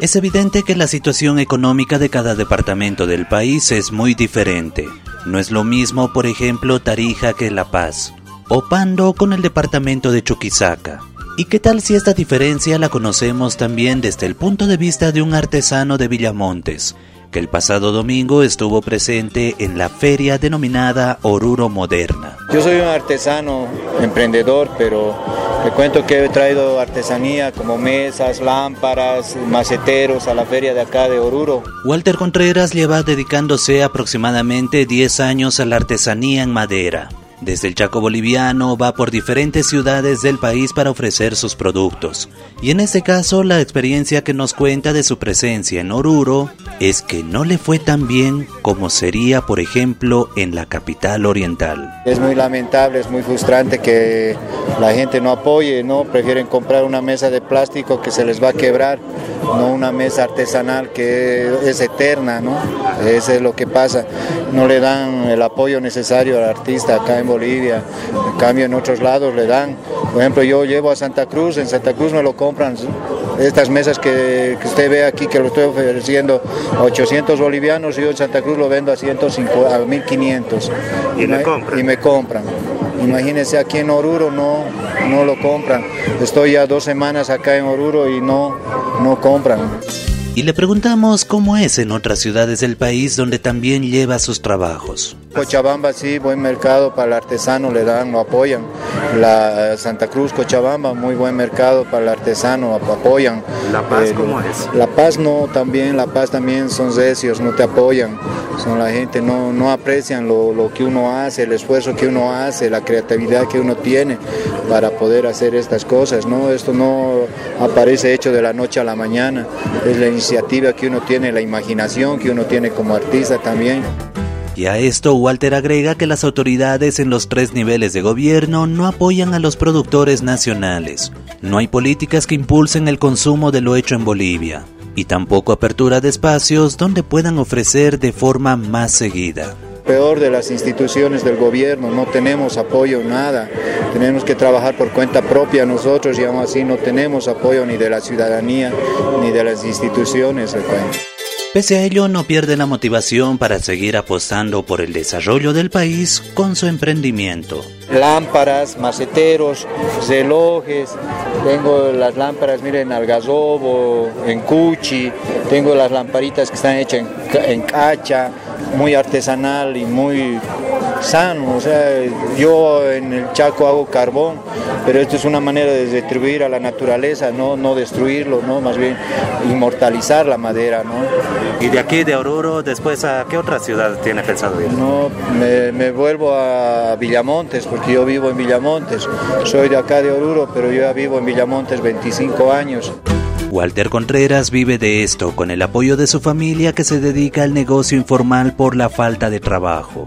Es evidente que la situación económica de cada departamento del país es muy diferente. No es lo mismo, por ejemplo, Tarija que La Paz, o Pando con el departamento de Chuquisaca. ¿Y qué tal si esta diferencia la conocemos también desde el punto de vista de un artesano de Villamontes, que el pasado domingo estuvo presente en la feria denominada Oruro Moderna. Yo soy un artesano, emprendedor, pero le cuento que he traído artesanía como mesas, lámparas, maceteros a la feria de acá de Oruro. Walter Contreras lleva dedicándose aproximadamente 10 años a la artesanía en madera. Desde el Chaco boliviano va por diferentes ciudades del país para ofrecer sus productos. Y en este caso la experiencia que nos cuenta de su presencia en Oruro es que no le fue tan bien como sería, por ejemplo, en la capital oriental. Es muy lamentable, es muy frustrante que la gente no apoye, ¿no? Prefieren comprar una mesa de plástico que se les va a quebrar, no una mesa artesanal que es eterna, ¿no? Eso es lo que pasa. No le dan el apoyo necesario al artista acá en Bolivia, en cambio en otros lados le dan. Por ejemplo, yo llevo a Santa Cruz, en Santa Cruz me lo compran estas mesas que, usted ve aquí, que lo estoy ofreciendo 800 bolivianos, yo en Santa Cruz lo vendo a, 150, a 1500. ¿Y, me compran? Y me compran. Imagínense aquí en Oruro no, no lo compran. Estoy ya dos semanas acá en Oruro y no, no compran y le preguntamos cómo es en otras ciudades del país donde también lleva sus trabajos. Cochabamba sí, buen mercado para el artesano, le dan, lo apoyan. La Santa Cruz, Cochabamba, muy buen mercado para el artesano, apoyan. ¿La Paz cómo es? La Paz no, también, La Paz también son recios, no te apoyan. Son la gente, no, no aprecian lo, lo que uno hace, el esfuerzo que uno hace, la creatividad que uno tiene para poder hacer estas cosas. ¿no? Esto no aparece hecho de la noche a la mañana, es la iniciativa que uno tiene, la imaginación que uno tiene como artista también. Y a esto Walter agrega que las autoridades en los tres niveles de gobierno no apoyan a los productores nacionales. No hay políticas que impulsen el consumo de lo hecho en Bolivia y tampoco apertura de espacios donde puedan ofrecer de forma más seguida peor de las instituciones del gobierno, no tenemos apoyo, nada. Tenemos que trabajar por cuenta propia nosotros y aún así no tenemos apoyo ni de la ciudadanía ni de las instituciones. Pese a ello, no pierde la motivación para seguir apostando por el desarrollo del país con su emprendimiento. Lámparas, maceteros, relojes, tengo las lámparas, miren, al gazobo, en cuchi, tengo las lamparitas que están hechas en, en cacha, muy artesanal y muy sano. O sea, yo en el Chaco hago carbón, pero esto es una manera de retribuir a la naturaleza, no, no destruirlo, ¿no? más bien inmortalizar la madera. ¿no? ¿Y de aquí de Oruro, después a qué otra ciudad tiene pensado ir? No, me, me vuelvo a Villamontes, porque yo vivo en Villamontes. Soy de acá de Oruro, pero yo ya vivo en Villamontes 25 años. Walter Contreras vive de esto con el apoyo de su familia que se dedica al negocio informal por la falta de trabajo.